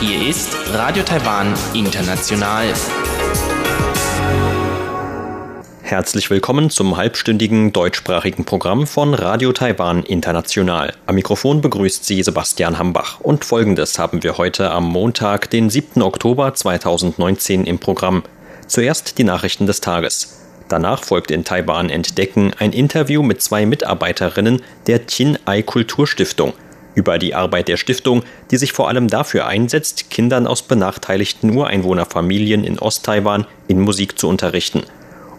Hier ist Radio Taiwan International. Herzlich willkommen zum halbstündigen deutschsprachigen Programm von Radio Taiwan International. Am Mikrofon begrüßt Sie Sebastian Hambach. Und folgendes haben wir heute am Montag, den 7. Oktober 2019 im Programm. Zuerst die Nachrichten des Tages. Danach folgt in Taiwan Entdecken ein Interview mit zwei Mitarbeiterinnen der Chin Ai Kulturstiftung über die Arbeit der Stiftung, die sich vor allem dafür einsetzt, Kindern aus benachteiligten Ureinwohnerfamilien in Osttaiwan in Musik zu unterrichten.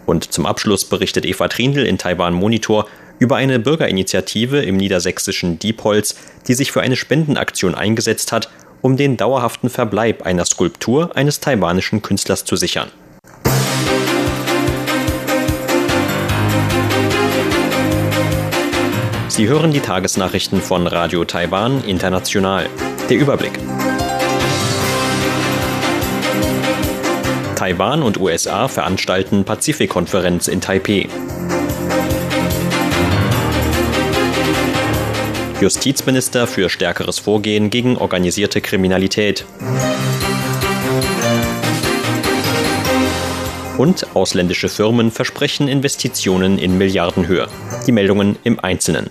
Und zum Abschluss berichtet Eva Trindl in Taiwan Monitor über eine Bürgerinitiative im niedersächsischen Diepholz, die sich für eine Spendenaktion eingesetzt hat, um den dauerhaften Verbleib einer Skulptur eines taiwanischen Künstlers zu sichern. Sie hören die Tagesnachrichten von Radio Taiwan International. Der Überblick. Taiwan und USA veranstalten Pazifikkonferenz in Taipeh. Justizminister für stärkeres Vorgehen gegen organisierte Kriminalität. Und ausländische Firmen versprechen Investitionen in Milliardenhöhe. Die Meldungen im Einzelnen.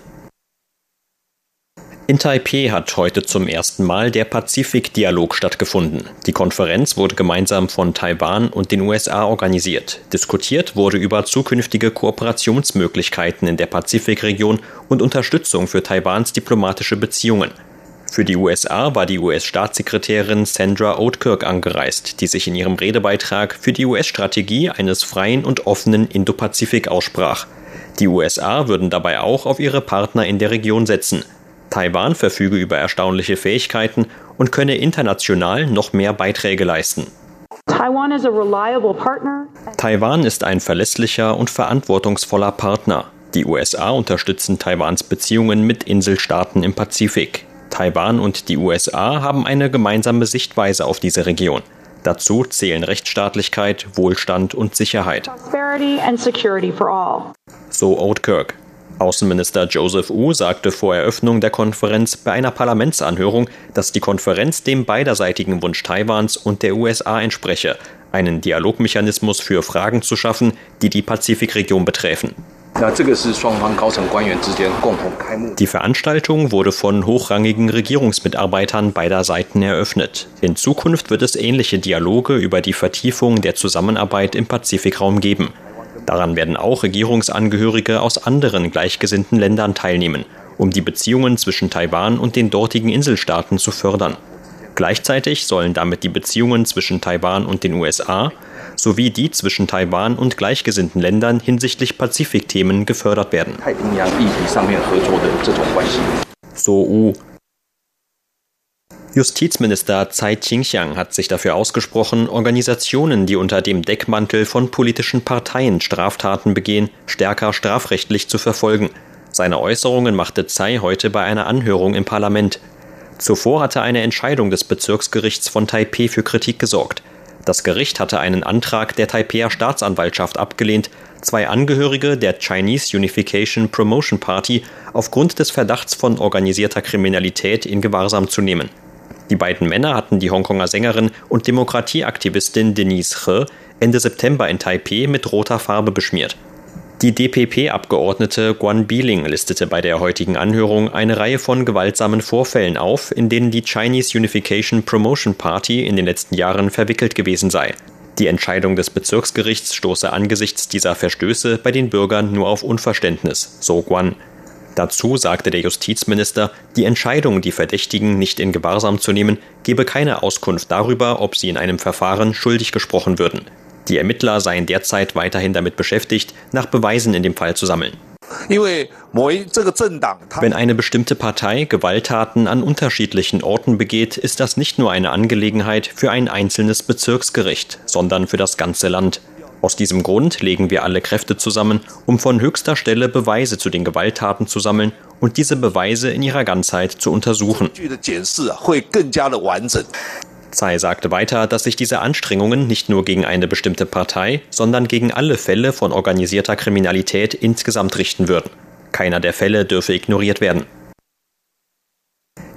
In Taipeh hat heute zum ersten Mal der Pazifik-Dialog stattgefunden. Die Konferenz wurde gemeinsam von Taiwan und den USA organisiert. Diskutiert wurde über zukünftige Kooperationsmöglichkeiten in der Pazifikregion und Unterstützung für Taiwans diplomatische Beziehungen. Für die USA war die US-Staatssekretärin Sandra Oatkirk angereist, die sich in ihrem Redebeitrag für die US-Strategie eines freien und offenen Indopazifik aussprach. Die USA würden dabei auch auf ihre Partner in der Region setzen. Taiwan verfüge über erstaunliche Fähigkeiten und könne international noch mehr Beiträge leisten. Taiwan ist ein verlässlicher und verantwortungsvoller Partner. Die USA unterstützen Taiwans Beziehungen mit Inselstaaten im Pazifik. Taiwan und die USA haben eine gemeinsame Sichtweise auf diese Region. Dazu zählen Rechtsstaatlichkeit, Wohlstand und Sicherheit. So Oatkirk. Außenminister Joseph Wu sagte vor Eröffnung der Konferenz bei einer Parlamentsanhörung, dass die Konferenz dem beiderseitigen Wunsch Taiwans und der USA entspreche, einen Dialogmechanismus für Fragen zu schaffen, die die Pazifikregion betreffen. Die Veranstaltung wurde von hochrangigen Regierungsmitarbeitern beider Seiten eröffnet. In Zukunft wird es ähnliche Dialoge über die Vertiefung der Zusammenarbeit im Pazifikraum geben. Daran werden auch Regierungsangehörige aus anderen gleichgesinnten Ländern teilnehmen, um die Beziehungen zwischen Taiwan und den dortigen Inselstaaten zu fördern. Gleichzeitig sollen damit die Beziehungen zwischen Taiwan und den USA sowie die zwischen Taiwan und gleichgesinnten Ländern hinsichtlich Pazifikthemen gefördert werden. So U. Justizminister Tsai Ching-xiang hat sich dafür ausgesprochen, Organisationen, die unter dem Deckmantel von politischen Parteien Straftaten begehen, stärker strafrechtlich zu verfolgen. Seine Äußerungen machte Tsai heute bei einer Anhörung im Parlament. Zuvor hatte eine Entscheidung des Bezirksgerichts von Taipeh für Kritik gesorgt. Das Gericht hatte einen Antrag der Taipeher Staatsanwaltschaft abgelehnt, zwei Angehörige der Chinese Unification Promotion Party aufgrund des Verdachts von organisierter Kriminalität in Gewahrsam zu nehmen. Die beiden Männer hatten die Hongkonger Sängerin und Demokratieaktivistin Denise He Ende September in Taipeh mit roter Farbe beschmiert. Die DPP-Abgeordnete Guan Biling listete bei der heutigen Anhörung eine Reihe von gewaltsamen Vorfällen auf, in denen die Chinese Unification Promotion Party in den letzten Jahren verwickelt gewesen sei. Die Entscheidung des Bezirksgerichts stoße angesichts dieser Verstöße bei den Bürgern nur auf Unverständnis, so Guan. Dazu sagte der Justizminister, die Entscheidung, die Verdächtigen nicht in Gewahrsam zu nehmen, gebe keine Auskunft darüber, ob sie in einem Verfahren schuldig gesprochen würden. Die Ermittler seien derzeit weiterhin damit beschäftigt, nach Beweisen in dem Fall zu sammeln. Wenn eine bestimmte Partei Gewalttaten an unterschiedlichen Orten begeht, ist das nicht nur eine Angelegenheit für ein einzelnes Bezirksgericht, sondern für das ganze Land. Aus diesem Grund legen wir alle Kräfte zusammen, um von höchster Stelle Beweise zu den Gewalttaten zu sammeln und diese Beweise in ihrer Ganzheit zu untersuchen. Tsai sagte weiter, dass sich diese Anstrengungen nicht nur gegen eine bestimmte Partei, sondern gegen alle Fälle von organisierter Kriminalität insgesamt richten würden. Keiner der Fälle dürfe ignoriert werden.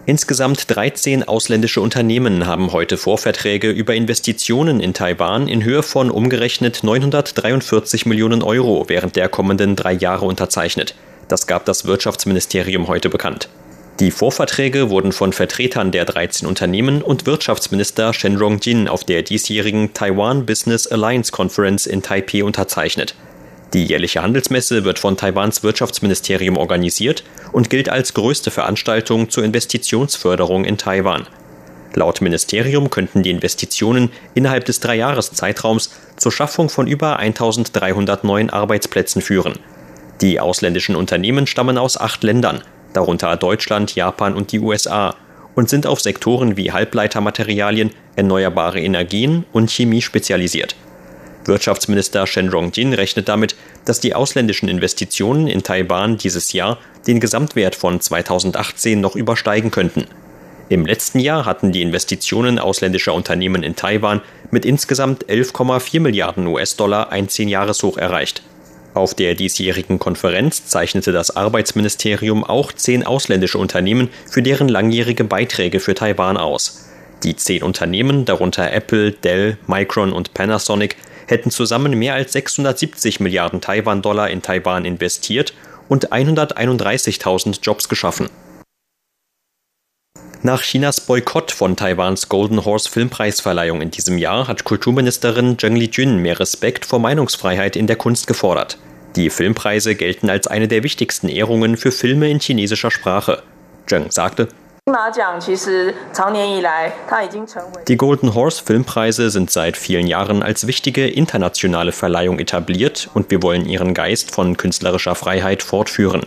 Insgesamt 13 ausländische Unternehmen haben heute Vorverträge über Investitionen in Taiwan in Höhe von umgerechnet 943 Millionen Euro während der kommenden drei Jahre unterzeichnet. Das gab das Wirtschaftsministerium heute bekannt. Die Vorverträge wurden von Vertretern der 13 Unternehmen und Wirtschaftsminister Shen Rongjin auf der diesjährigen Taiwan Business Alliance Conference in Taipei unterzeichnet. Die jährliche Handelsmesse wird von Taiwans Wirtschaftsministerium organisiert und gilt als größte Veranstaltung zur Investitionsförderung in Taiwan. Laut Ministerium könnten die Investitionen innerhalb des Dreijahreszeitraums zur Schaffung von über 1300 neuen Arbeitsplätzen führen. Die ausländischen Unternehmen stammen aus acht Ländern, darunter Deutschland, Japan und die USA, und sind auf Sektoren wie Halbleitermaterialien, erneuerbare Energien und Chemie spezialisiert. Wirtschaftsminister Shen Rongjin rechnet damit, dass die ausländischen Investitionen in Taiwan dieses Jahr den Gesamtwert von 2018 noch übersteigen könnten. Im letzten Jahr hatten die Investitionen ausländischer Unternehmen in Taiwan mit insgesamt 11,4 Milliarden US-Dollar ein Zehnjahreshoch erreicht. Auf der diesjährigen Konferenz zeichnete das Arbeitsministerium auch zehn ausländische Unternehmen für deren langjährige Beiträge für Taiwan aus. Die zehn Unternehmen, darunter Apple, Dell, Micron und Panasonic, hätten zusammen mehr als 670 Milliarden Taiwan-Dollar in Taiwan investiert und 131.000 Jobs geschaffen. Nach Chinas Boykott von Taiwans Golden Horse Filmpreisverleihung in diesem Jahr hat Kulturministerin Zheng Lijun mehr Respekt vor Meinungsfreiheit in der Kunst gefordert. Die Filmpreise gelten als eine der wichtigsten Ehrungen für Filme in chinesischer Sprache. Zheng sagte, die Golden Horse Filmpreise sind seit vielen Jahren als wichtige internationale Verleihung etabliert und wir wollen ihren Geist von künstlerischer Freiheit fortführen.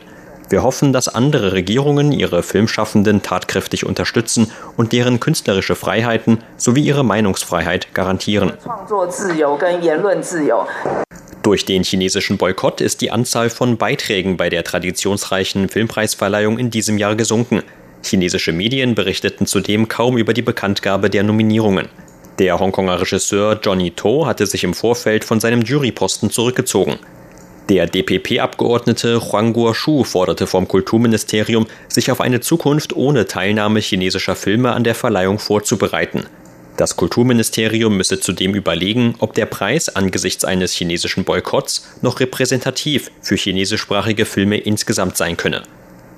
Wir hoffen, dass andere Regierungen ihre Filmschaffenden tatkräftig unterstützen und deren künstlerische Freiheiten sowie ihre Meinungsfreiheit garantieren. Durch den chinesischen Boykott ist die Anzahl von Beiträgen bei der traditionsreichen Filmpreisverleihung in diesem Jahr gesunken. Chinesische Medien berichteten zudem kaum über die Bekanntgabe der Nominierungen. Der Hongkonger Regisseur Johnny To hatte sich im Vorfeld von seinem Juryposten zurückgezogen. Der DPP-Abgeordnete Huang Guoshu forderte vom Kulturministerium, sich auf eine Zukunft ohne Teilnahme chinesischer Filme an der Verleihung vorzubereiten. Das Kulturministerium müsse zudem überlegen, ob der Preis angesichts eines chinesischen Boykotts noch repräsentativ für chinesischsprachige Filme insgesamt sein könne.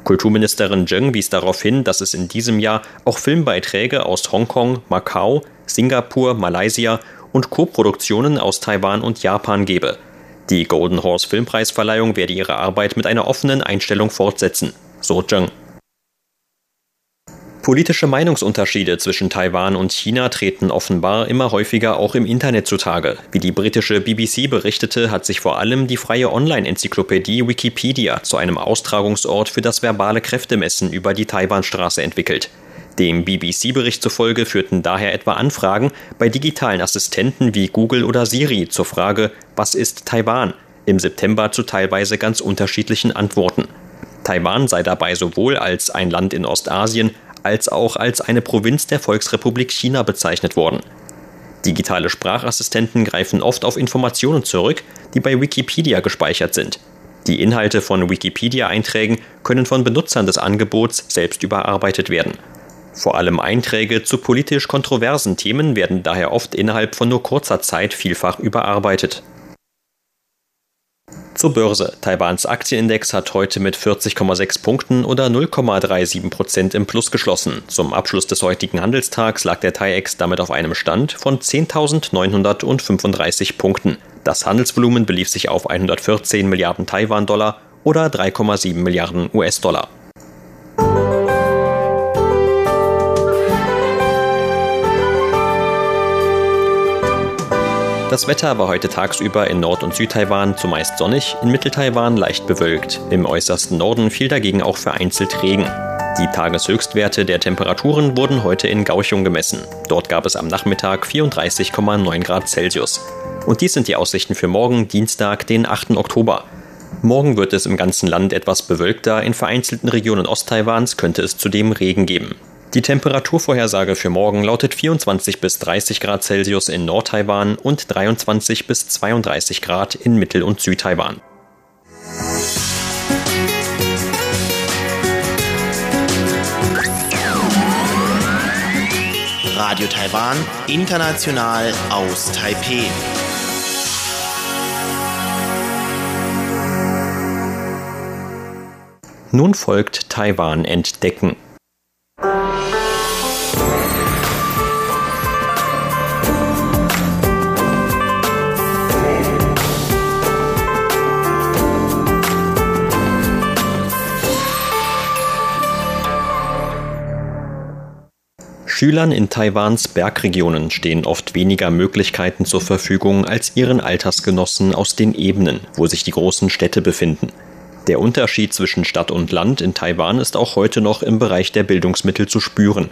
Kulturministerin Zheng wies darauf hin, dass es in diesem Jahr auch Filmbeiträge aus Hongkong, Macau, Singapur, Malaysia und Koproduktionen aus Taiwan und Japan gebe. Die Golden Horse Filmpreisverleihung werde ihre Arbeit mit einer offenen Einstellung fortsetzen, so Zheng. Politische Meinungsunterschiede zwischen Taiwan und China treten offenbar immer häufiger auch im Internet zutage. Wie die britische BBC berichtete, hat sich vor allem die freie Online-Enzyklopädie Wikipedia zu einem Austragungsort für das verbale Kräftemessen über die Taiwanstraße entwickelt. Dem BBC-Bericht zufolge führten daher etwa Anfragen bei digitalen Assistenten wie Google oder Siri zur Frage, was ist Taiwan? im September zu teilweise ganz unterschiedlichen Antworten. Taiwan sei dabei sowohl als ein Land in Ostasien als auch als eine Provinz der Volksrepublik China bezeichnet worden. Digitale Sprachassistenten greifen oft auf Informationen zurück, die bei Wikipedia gespeichert sind. Die Inhalte von Wikipedia-Einträgen können von Benutzern des Angebots selbst überarbeitet werden. Vor allem Einträge zu politisch kontroversen Themen werden daher oft innerhalb von nur kurzer Zeit vielfach überarbeitet. Zur Börse. Taiwans Aktienindex hat heute mit 40,6 Punkten oder 0,37 Prozent im Plus geschlossen. Zum Abschluss des heutigen Handelstags lag der TAIEX damit auf einem Stand von 10.935 Punkten. Das Handelsvolumen belief sich auf 114 Milliarden Taiwan-Dollar oder 3,7 Milliarden US-Dollar. Das Wetter war heute tagsüber in Nord- und Südtaiwan zumeist sonnig, in Mitteltaiwan leicht bewölkt. Im äußersten Norden fiel dagegen auch vereinzelt Regen. Die Tageshöchstwerte der Temperaturen wurden heute in Gauchung gemessen. Dort gab es am Nachmittag 34,9 Grad Celsius. Und dies sind die Aussichten für morgen, Dienstag, den 8. Oktober. Morgen wird es im ganzen Land etwas bewölkter, in vereinzelten Regionen Osttaiwans könnte es zudem Regen geben. Die Temperaturvorhersage für morgen lautet 24 bis 30 Grad Celsius in Nord-Taiwan und 23 bis 32 Grad in Mittel- und Südtaiwan. Radio Taiwan, international aus Taipeh. Nun folgt Taiwan entdecken. Schülern in Taiwans Bergregionen stehen oft weniger Möglichkeiten zur Verfügung als ihren Altersgenossen aus den Ebenen, wo sich die großen Städte befinden. Der Unterschied zwischen Stadt und Land in Taiwan ist auch heute noch im Bereich der Bildungsmittel zu spüren.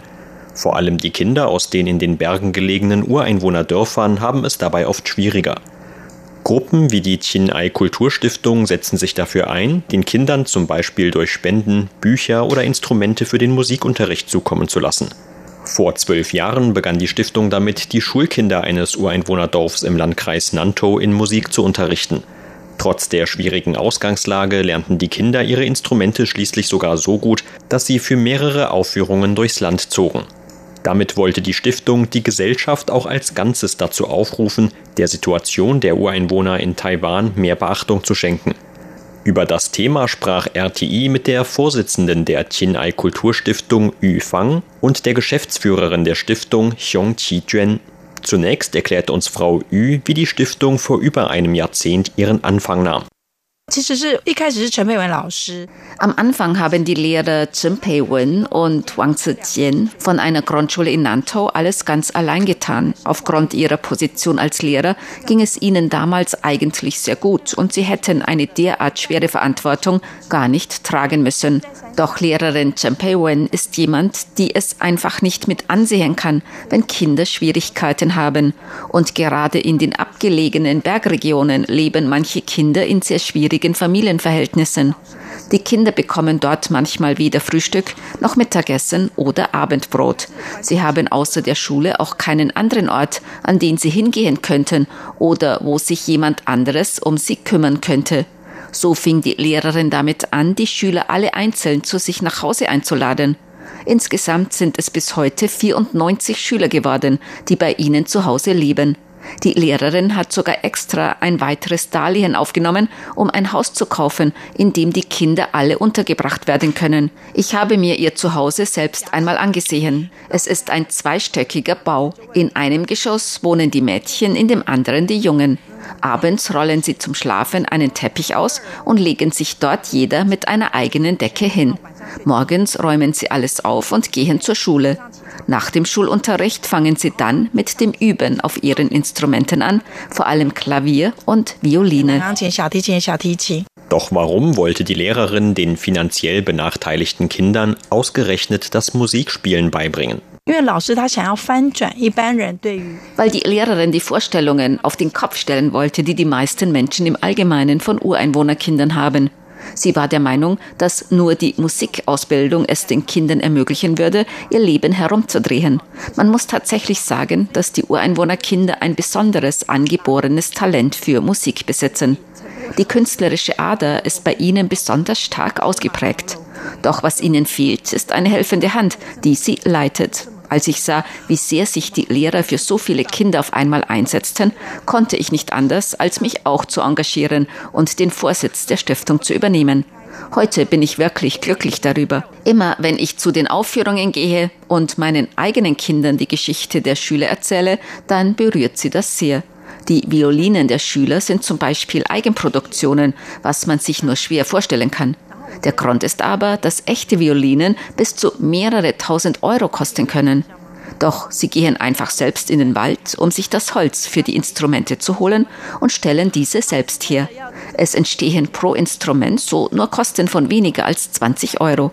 Vor allem die Kinder aus den in den Bergen gelegenen Ureinwohnerdörfern haben es dabei oft schwieriger. Gruppen wie die Chinai Kulturstiftung setzen sich dafür ein, den Kindern zum Beispiel durch Spenden Bücher oder Instrumente für den Musikunterricht zukommen zu lassen. Vor zwölf Jahren begann die Stiftung damit, die Schulkinder eines Ureinwohnerdorfs im Landkreis Nantou in Musik zu unterrichten. Trotz der schwierigen Ausgangslage lernten die Kinder ihre Instrumente schließlich sogar so gut, dass sie für mehrere Aufführungen durchs Land zogen. Damit wollte die Stiftung die Gesellschaft auch als Ganzes dazu aufrufen, der Situation der Ureinwohner in Taiwan mehr Beachtung zu schenken. Über das Thema sprach RTI mit der Vorsitzenden der Qinai Kulturstiftung Yu Fang und der Geschäftsführerin der Stiftung Xiong Qi-Juan. Zunächst erklärt uns Frau Yu, wie die Stiftung vor über einem Jahrzehnt ihren Anfang nahm. Am Anfang haben die Lehrer Chen Pei-wen und Wang Zijian von einer Grundschule in Nantou alles ganz allein getan. Aufgrund ihrer Position als Lehrer ging es ihnen damals eigentlich sehr gut und sie hätten eine derart schwere Verantwortung gar nicht tragen müssen. Doch Lehrerin Chen Pei-wen ist jemand, die es einfach nicht mit ansehen kann, wenn Kinder Schwierigkeiten haben. Und gerade in den abgelegenen Bergregionen leben manche Kinder in sehr schwierigen Familienverhältnissen. Die Kinder bekommen dort manchmal weder Frühstück noch Mittagessen oder Abendbrot. Sie haben außer der Schule auch keinen anderen Ort, an den sie hingehen könnten oder wo sich jemand anderes um sie kümmern könnte. So fing die Lehrerin damit an, die Schüler alle einzeln zu sich nach Hause einzuladen. Insgesamt sind es bis heute 94 Schüler geworden, die bei ihnen zu Hause leben. Die Lehrerin hat sogar extra ein weiteres Darlehen aufgenommen, um ein Haus zu kaufen, in dem die Kinder alle untergebracht werden können. Ich habe mir ihr Zuhause selbst einmal angesehen. Es ist ein zweistöckiger Bau. In einem Geschoss wohnen die Mädchen, in dem anderen die Jungen. Abends rollen sie zum Schlafen einen Teppich aus und legen sich dort jeder mit einer eigenen Decke hin. Morgens räumen sie alles auf und gehen zur Schule. Nach dem Schulunterricht fangen sie dann mit dem Üben auf ihren Instrumenten an, vor allem Klavier und Violine. Doch warum wollte die Lehrerin den finanziell benachteiligten Kindern ausgerechnet das Musikspielen beibringen? Weil die Lehrerin die Vorstellungen auf den Kopf stellen wollte, die die meisten Menschen im Allgemeinen von Ureinwohnerkindern haben. Sie war der Meinung, dass nur die Musikausbildung es den Kindern ermöglichen würde, ihr Leben herumzudrehen. Man muss tatsächlich sagen, dass die Ureinwohnerkinder ein besonderes angeborenes Talent für Musik besitzen. Die künstlerische Ader ist bei ihnen besonders stark ausgeprägt. Doch was ihnen fehlt, ist eine helfende Hand, die sie leitet. Als ich sah, wie sehr sich die Lehrer für so viele Kinder auf einmal einsetzten, konnte ich nicht anders, als mich auch zu engagieren und den Vorsitz der Stiftung zu übernehmen. Heute bin ich wirklich glücklich darüber. Immer wenn ich zu den Aufführungen gehe und meinen eigenen Kindern die Geschichte der Schüler erzähle, dann berührt sie das sehr. Die Violinen der Schüler sind zum Beispiel Eigenproduktionen, was man sich nur schwer vorstellen kann. Der Grund ist aber, dass echte Violinen bis zu mehrere tausend Euro kosten können. Doch sie gehen einfach selbst in den Wald, um sich das Holz für die Instrumente zu holen und stellen diese selbst her. Es entstehen pro Instrument so nur Kosten von weniger als 20 Euro.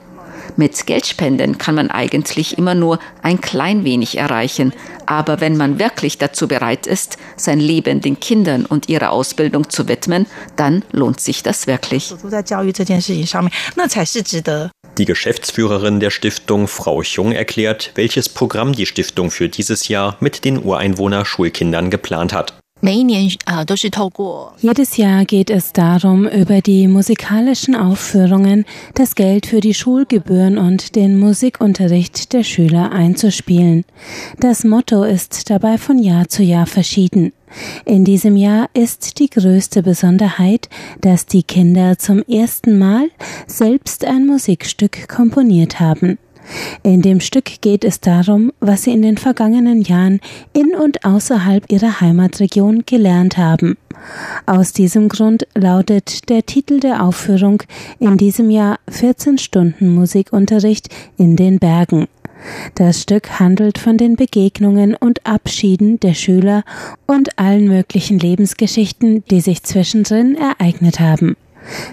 Mit Geldspenden kann man eigentlich immer nur ein klein wenig erreichen, aber wenn man wirklich dazu bereit ist, sein Leben den Kindern und ihrer Ausbildung zu widmen, dann lohnt sich das wirklich. Die Geschäftsführerin der Stiftung, Frau Chung, erklärt, welches Programm die Stiftung für dieses Jahr mit den Ureinwohner-Schulkindern geplant hat. Jedes Jahr geht es darum, über die musikalischen Aufführungen das Geld für die Schulgebühren und den Musikunterricht der Schüler einzuspielen. Das Motto ist dabei von Jahr zu Jahr verschieden. In diesem Jahr ist die größte Besonderheit, dass die Kinder zum ersten Mal selbst ein Musikstück komponiert haben. In dem Stück geht es darum, was sie in den vergangenen Jahren in und außerhalb ihrer Heimatregion gelernt haben. Aus diesem Grund lautet der Titel der Aufführung in diesem Jahr 14 Stunden Musikunterricht in den Bergen. Das Stück handelt von den Begegnungen und Abschieden der Schüler und allen möglichen Lebensgeschichten, die sich zwischendrin ereignet haben.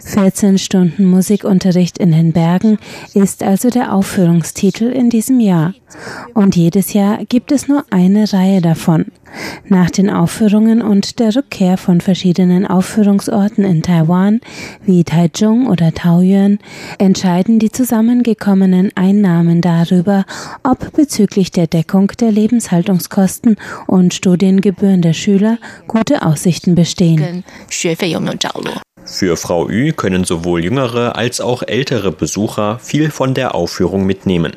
14 Stunden Musikunterricht in den Bergen ist also der Aufführungstitel in diesem Jahr. Und jedes Jahr gibt es nur eine Reihe davon. Nach den Aufführungen und der Rückkehr von verschiedenen Aufführungsorten in Taiwan, wie Taichung oder Taoyuan, entscheiden die zusammengekommenen Einnahmen darüber, ob bezüglich der Deckung der Lebenshaltungskosten und Studiengebühren der Schüler gute Aussichten bestehen. Für Frau Ü können sowohl jüngere als auch ältere Besucher viel von der Aufführung mitnehmen.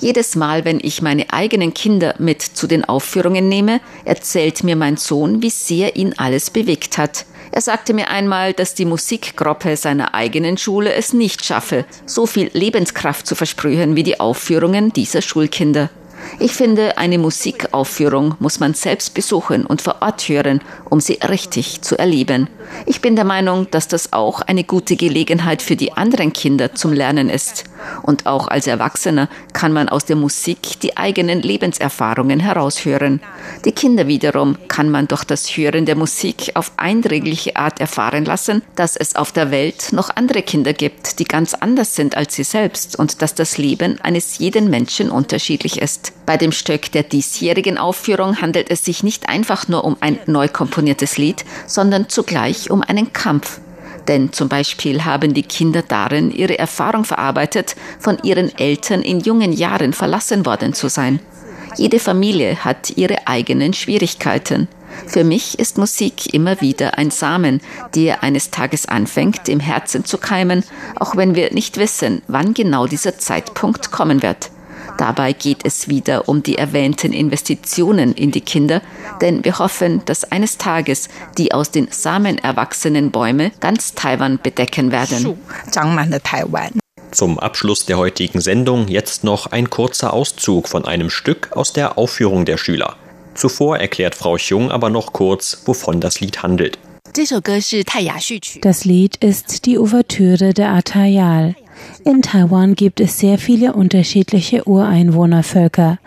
Jedes Mal, wenn ich meine eigenen Kinder mit zu den Aufführungen nehme, erzählt mir mein Sohn, wie sehr ihn alles bewegt hat. Er sagte mir einmal, dass die Musikgruppe seiner eigenen Schule es nicht schaffe, so viel Lebenskraft zu versprühen wie die Aufführungen dieser Schulkinder. Ich finde, eine Musikaufführung muss man selbst besuchen und vor Ort hören, um sie richtig zu erleben. Ich bin der Meinung, dass das auch eine gute Gelegenheit für die anderen Kinder zum Lernen ist. Und auch als Erwachsener kann man aus der Musik die eigenen Lebenserfahrungen heraushören. Die Kinder wiederum kann man durch das Hören der Musik auf eindringliche Art erfahren lassen, dass es auf der Welt noch andere Kinder gibt, die ganz anders sind als sie selbst und dass das Leben eines jeden Menschen unterschiedlich ist. Bei dem Stück der diesjährigen Aufführung handelt es sich nicht einfach nur um ein neu komponiertes Lied, sondern zugleich um einen Kampf. Denn zum Beispiel haben die Kinder darin ihre Erfahrung verarbeitet, von ihren Eltern in jungen Jahren verlassen worden zu sein. Jede Familie hat ihre eigenen Schwierigkeiten. Für mich ist Musik immer wieder ein Samen, der eines Tages anfängt, im Herzen zu keimen, auch wenn wir nicht wissen, wann genau dieser Zeitpunkt kommen wird. Dabei geht es wieder um die erwähnten Investitionen in die Kinder, denn wir hoffen, dass eines Tages die aus den Samen erwachsenen Bäume ganz Taiwan bedecken werden. Zum Abschluss der heutigen Sendung jetzt noch ein kurzer Auszug von einem Stück aus der Aufführung der Schüler. Zuvor erklärt Frau Chung aber noch kurz, wovon das Lied handelt. Das Lied ist die Ouvertüre der Atayal. In Taiwan gibt es sehr viele unterschiedliche Ureinwohnervölker.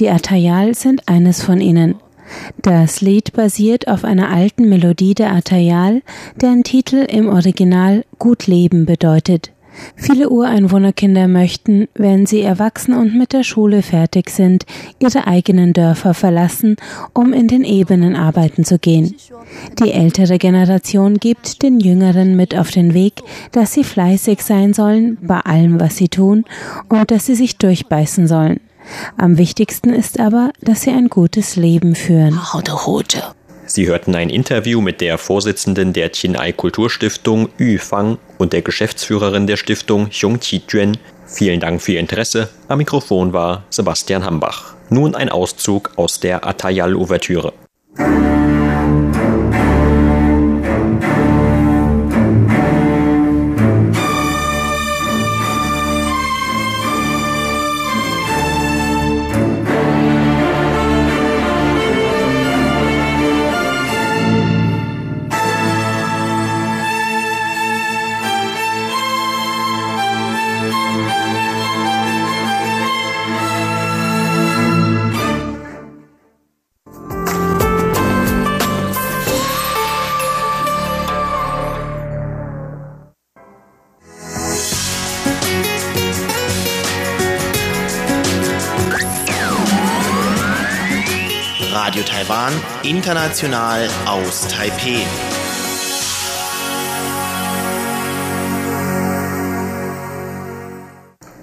Die Atayal sind eines von ihnen. Das Lied basiert auf einer alten Melodie der Atayal, deren Titel im Original Gut Leben bedeutet. Viele Ureinwohnerkinder möchten, wenn sie erwachsen und mit der Schule fertig sind, ihre eigenen Dörfer verlassen, um in den Ebenen arbeiten zu gehen. Die ältere Generation gibt den Jüngeren mit auf den Weg, dass sie fleißig sein sollen bei allem, was sie tun, und dass sie sich durchbeißen sollen. Am wichtigsten ist aber, dass sie ein gutes Leben führen. Sie hörten ein Interview mit der Vorsitzenden der Chinai Kulturstiftung Yu Fang und der Geschäftsführerin der Stiftung Xiong Qi-Juan. Vielen Dank für Ihr Interesse. Am Mikrofon war Sebastian Hambach. Nun ein Auszug aus der Atayal-Ouvertüre. Radio Taiwan, international aus Taipeh.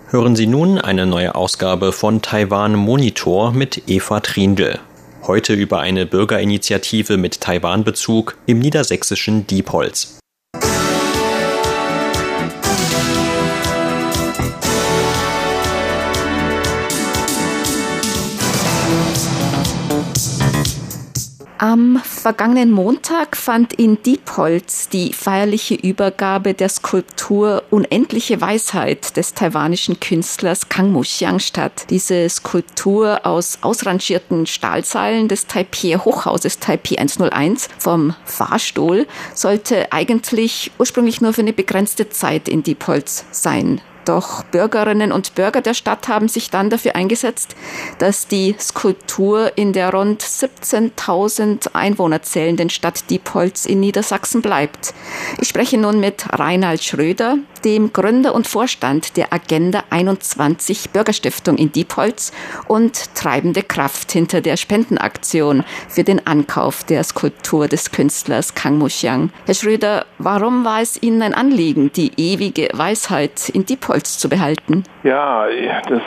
Hören Sie nun eine neue Ausgabe von Taiwan Monitor mit Eva Trindl. Heute über eine Bürgerinitiative mit Taiwan-Bezug im niedersächsischen Diepholz. Am vergangenen Montag fand in Diepholz die feierliche Übergabe der Skulptur Unendliche Weisheit des taiwanischen Künstlers Kang Muxiang statt. Diese Skulptur aus ausrangierten Stahlseilen des Taipei Hochhauses Taipei 101 vom Fahrstuhl sollte eigentlich ursprünglich nur für eine begrenzte Zeit in Diepholz sein. Doch Bürgerinnen und Bürger der Stadt haben sich dann dafür eingesetzt, dass die Skulptur in der rund 17.000 Einwohner zählenden Stadt Diepholz in Niedersachsen bleibt. Ich spreche nun mit Reinhard Schröder, dem Gründer und Vorstand der Agenda 21 Bürgerstiftung in Diepholz und treibende Kraft hinter der Spendenaktion für den Ankauf der Skulptur des Künstlers Kang Muxiang. Herr Schröder, warum war es Ihnen ein Anliegen, die ewige Weisheit in Diepholz zu behalten? Ja, das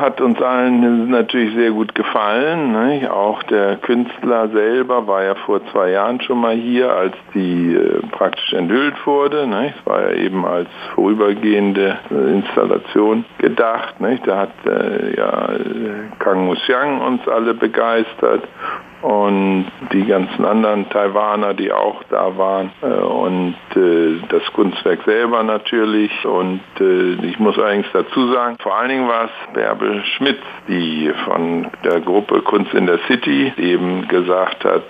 hat uns allen natürlich sehr gut gefallen. Auch der Künstler selber war ja vor zwei Jahren schon mal hier, als die äh, praktisch enthüllt wurde. Es war ja eben als vorübergehende äh, Installation gedacht. Ne? Da hat äh, ja Kang Musiang uns alle begeistert und die ganzen anderen Taiwaner, die auch da waren äh, und äh, das Kunstwerk selber natürlich und äh, ich muss eigentlich dazu sagen, vor allen Dingen war es Bärbel Schmitz, die von der Gruppe Kunst in der City eben gesagt hat,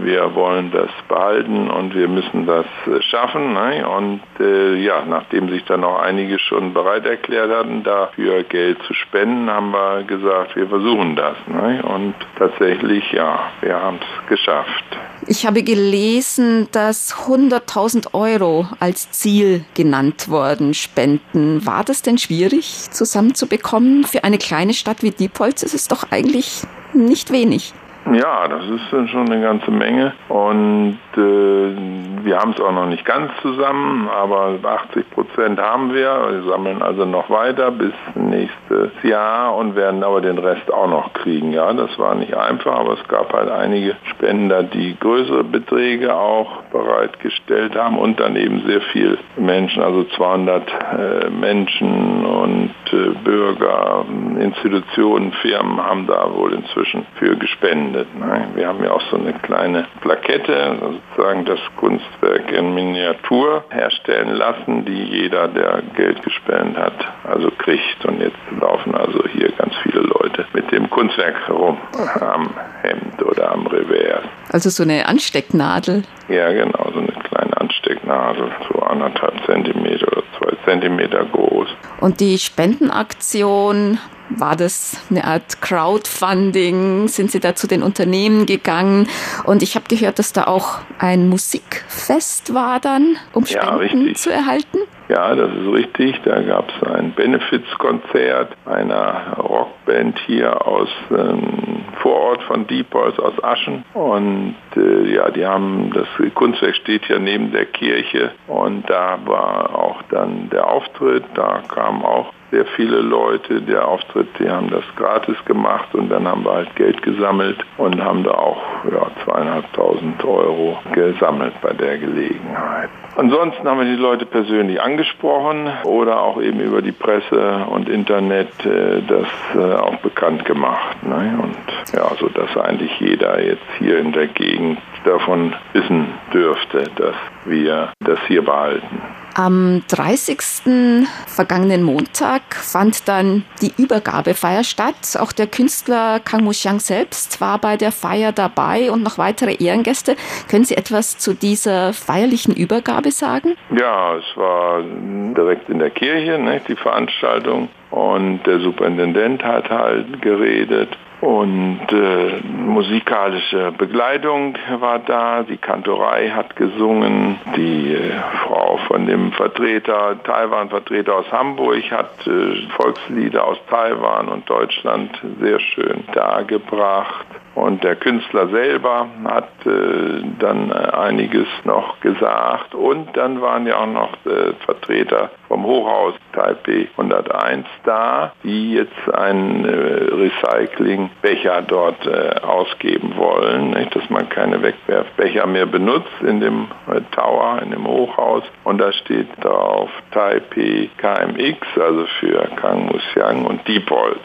wir wollen das behalten und wir müssen das schaffen ne? und ja, nachdem sich dann auch einige schon bereit erklärt hatten, dafür Geld zu spenden, haben wir gesagt, wir versuchen das ne? und tatsächlich, ja, wir haben es geschafft. Ich habe gelesen, dass 100.000 Euro als Ziel genannt worden, Spenden. War das denn schwierig zusammenzubekommen? Für eine kleine Stadt wie Diepholz ist es doch eigentlich nicht wenig. Ja, das ist schon eine ganze Menge und äh, wir haben es auch noch nicht ganz zusammen, aber 80 Prozent haben wir. Wir sammeln also noch weiter bis nächstes Jahr und werden aber den Rest auch noch kriegen. Ja, das war nicht einfach, aber es gab halt einige Spender, die größere Beträge auch bereitgestellt haben und dann eben sehr viel Menschen, also 200 äh, Menschen und äh, Bürger, Institutionen, Firmen haben da wohl inzwischen für gespendet. Ne? Wir haben ja auch so eine kleine Plakette, sozusagen das Kunstwerk in Miniatur herstellen lassen, die jeder, der Geld gespendet hat, also kriegt. Und jetzt laufen also hier ganz viele Leute mit dem Kunstwerk herum am Hemd oder am Revers. Also so eine Anstecknadel? Ja, genau, so eine kleine Anstecknadel, so anderthalb Zentimeter oder zwei Zentimeter groß. Und die Spendenaktion war das eine Art Crowdfunding? Sind Sie da zu den Unternehmen gegangen? Und ich habe gehört, dass da auch ein Musikfest war dann, um Spenden ja, zu erhalten. Ja, das ist richtig. Da gab es ein Benefizkonzert einer Rockband hier aus ähm, Vorort von Diepholz aus Aschen. Und äh, ja, die haben, das Kunstwerk steht hier neben der Kirche und da war auch dann der Auftritt. Da kamen auch sehr viele Leute. Der Auftritt, die haben das gratis gemacht und dann haben wir halt Geld gesammelt und haben da auch ja, zweieinhalbtausend Euro gesammelt bei der Gelegenheit. Ansonsten haben wir die Leute persönlich angesprochen oder auch eben über die Presse und Internet äh, das äh, auch bekannt gemacht. Ne? Und ja, so dass eigentlich jeder jetzt hier in der Gegend davon wissen dürfte, dass wir das hier behalten. Am 30. vergangenen Montag fand dann die Übergabefeier statt. Auch der Künstler Kang Muxiang selbst war bei der Feier dabei und noch weitere Ehrengäste. Können Sie etwas zu dieser feierlichen Übergabe sagen? Ja, es war direkt in der Kirche, ne, die Veranstaltung. Und der Superintendent hat halt geredet und äh, musikalische Begleitung war da, die Kantorei hat gesungen, die äh, Frau von dem Vertreter, Taiwan-Vertreter aus Hamburg hat äh, Volkslieder aus Taiwan und Deutschland sehr schön dargebracht. Und der Künstler selber hat äh, dann einiges noch gesagt. Und dann waren ja auch noch äh, Vertreter vom Hochhaus Taipei 101 da, die jetzt einen äh, Recyclingbecher dort äh, ausgeben wollen, nicht? dass man keine Wegwerfbecher mehr benutzt in dem äh, Tower, in dem Hochhaus. Und da steht drauf Taipei KMX, also für Kang Musiang und Diepholz.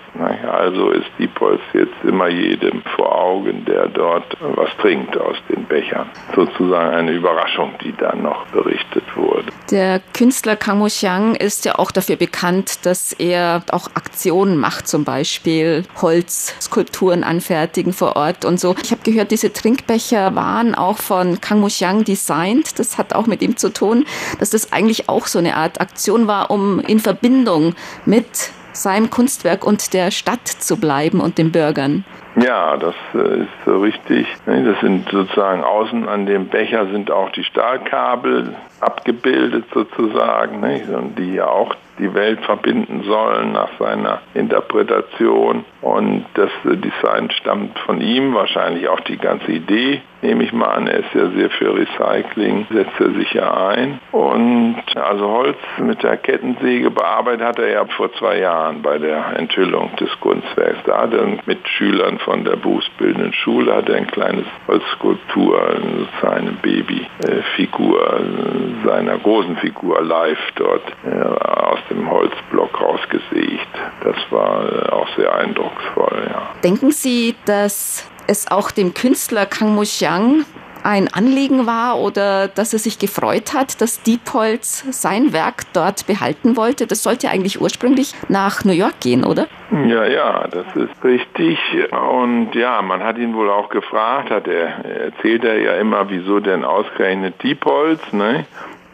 Also ist Diepholz jetzt immer jedem vor Augen, der dort was trinkt aus den Bechern. Sozusagen eine Überraschung, die dann noch berichtet wurde. Der Künstler Kang Musiang ist ja auch dafür bekannt, dass er auch Aktionen macht, zum Beispiel Holzskulpturen anfertigen vor Ort und so. Ich habe gehört, diese Trinkbecher waren auch von Kang Musiang designt. Das hat auch mit ihm zu tun, dass das eigentlich auch so eine Art Aktion war, um in Verbindung mit seinem Kunstwerk und der Stadt zu bleiben und den Bürgern. Ja, das äh, ist so richtig. Das sind sozusagen außen an dem Becher sind auch die Stahlkabel abgebildet sozusagen, und die ja auch die Welt verbinden sollen nach seiner Interpretation. Und das Design stammt von ihm, wahrscheinlich auch die ganze Idee, nehme ich mal an. Er ist ja sehr für Recycling, setzt er sich ja ein. Und also Holz mit der Kettensäge bearbeitet hat er ja vor zwei Jahren bei der Enthüllung des Kunstwerks. Da hat er mit Schülern von der berufsbildenden Schule hat er ein kleines Holzskulptur, seine Babyfigur seiner großen Figur live dort äh, aus dem Holzblock rausgesägt. Das war äh, auch sehr eindrucksvoll. Ja. Denken Sie, dass es auch dem Künstler Kang Muxiang ein Anliegen war oder dass er sich gefreut hat, dass Diepholz sein Werk dort behalten wollte. Das sollte eigentlich ursprünglich nach New York gehen, oder? Ja, ja, das ist richtig. Und ja, man hat ihn wohl auch gefragt, hat er, erzählt er ja immer, wieso denn ausgerechnet Diepholz, ne?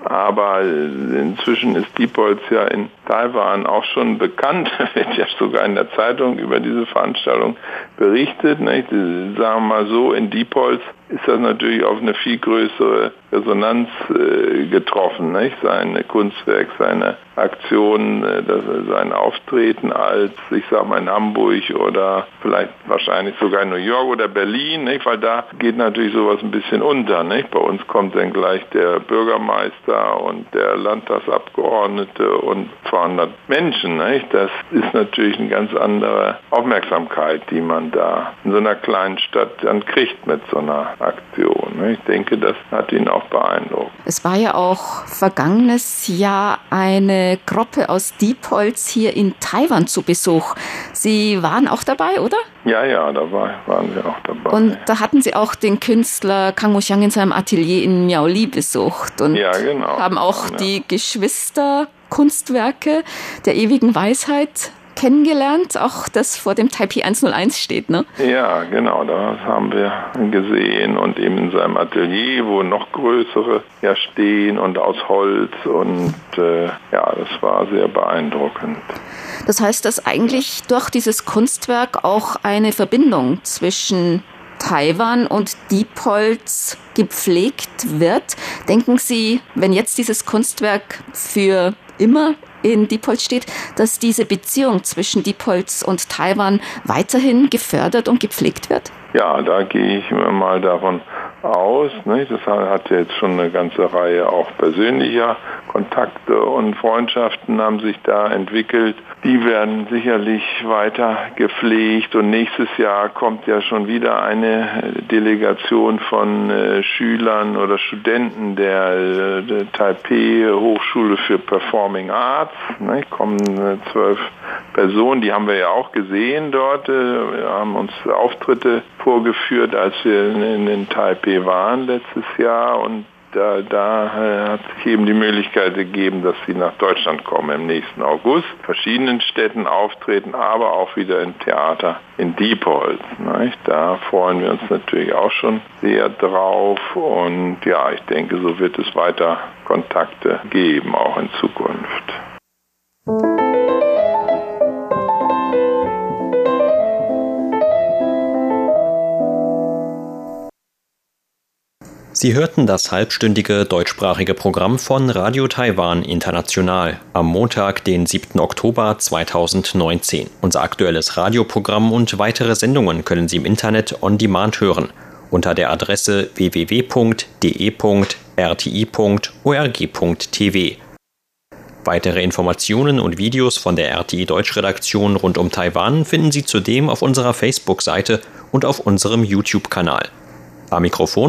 Aber inzwischen ist Diepholz ja in Taiwan auch schon bekannt, wird ja sogar in der Zeitung über diese Veranstaltung berichtet. Nicht? Sagen wir mal so, in Diepholz ist das natürlich auf eine viel größere Resonanz äh, getroffen. Nicht? Sein Kunstwerk, seine Aktionen, äh, sein Auftreten als, ich sag mal, in Hamburg oder vielleicht wahrscheinlich sogar in New York oder Berlin, nicht? weil da geht natürlich sowas ein bisschen unter. Nicht? Bei uns kommt dann gleich der Bürgermeister und der Landtagsabgeordnete und 200 Menschen. Nicht? Das ist natürlich eine ganz andere Aufmerksamkeit, die man da in so einer kleinen Stadt dann kriegt mit so einer Aktion. Ich denke, das hat ihn auch beeindruckt. Es war ja auch vergangenes Jahr eine Gruppe aus Diepholz hier in Taiwan zu Besuch. Sie waren auch dabei, oder? Ja, ja, da war, waren wir auch dabei. Und da hatten Sie auch den Künstler Kang Muxiang in seinem Atelier in Miaoli besucht und ja, genau. haben auch ja. die Geschwister Kunstwerke der ewigen Weisheit kennengelernt, auch das vor dem Taipei 101 steht, ne? Ja, genau, das haben wir gesehen und eben in seinem Atelier, wo noch größere ja stehen und aus Holz und äh, ja, das war sehr beeindruckend. Das heißt, dass eigentlich durch dieses Kunstwerk auch eine Verbindung zwischen Taiwan und Diepholz gepflegt wird. Denken Sie, wenn jetzt dieses Kunstwerk für immer in Diepholz steht, dass diese Beziehung zwischen Diepholz und Taiwan weiterhin gefördert und gepflegt wird? Ja, da gehe ich mal davon aus. Nicht? Das hat jetzt schon eine ganze Reihe auch persönlicher Kontakte und Freundschaften haben sich da entwickelt. Die werden sicherlich weiter gepflegt und nächstes Jahr kommt ja schon wieder eine Delegation von äh, Schülern oder Studenten der, äh, der Taipei Hochschule für Performing Arts. Ne? Kommen äh, zwölf Personen, die haben wir ja auch gesehen dort, äh, haben uns Auftritte vorgeführt, als wir in, in Taipei waren letztes Jahr und da, da äh, hat sich eben die Möglichkeit gegeben, dass sie nach Deutschland kommen im nächsten August, verschiedenen Städten auftreten, aber auch wieder im Theater in Diepholz. Nicht? Da freuen wir uns natürlich auch schon sehr drauf und ja, ich denke, so wird es weiter Kontakte geben, auch in Zukunft. Sie hörten das halbstündige deutschsprachige Programm von Radio Taiwan International am Montag, den 7. Oktober 2019. Unser aktuelles Radioprogramm und weitere Sendungen können Sie im Internet on demand hören unter der Adresse www.de.rti.org.tv. Weitere Informationen und Videos von der RTI Deutschredaktion rund um Taiwan finden Sie zudem auf unserer Facebook-Seite und auf unserem YouTube-Kanal. Am Mikrofon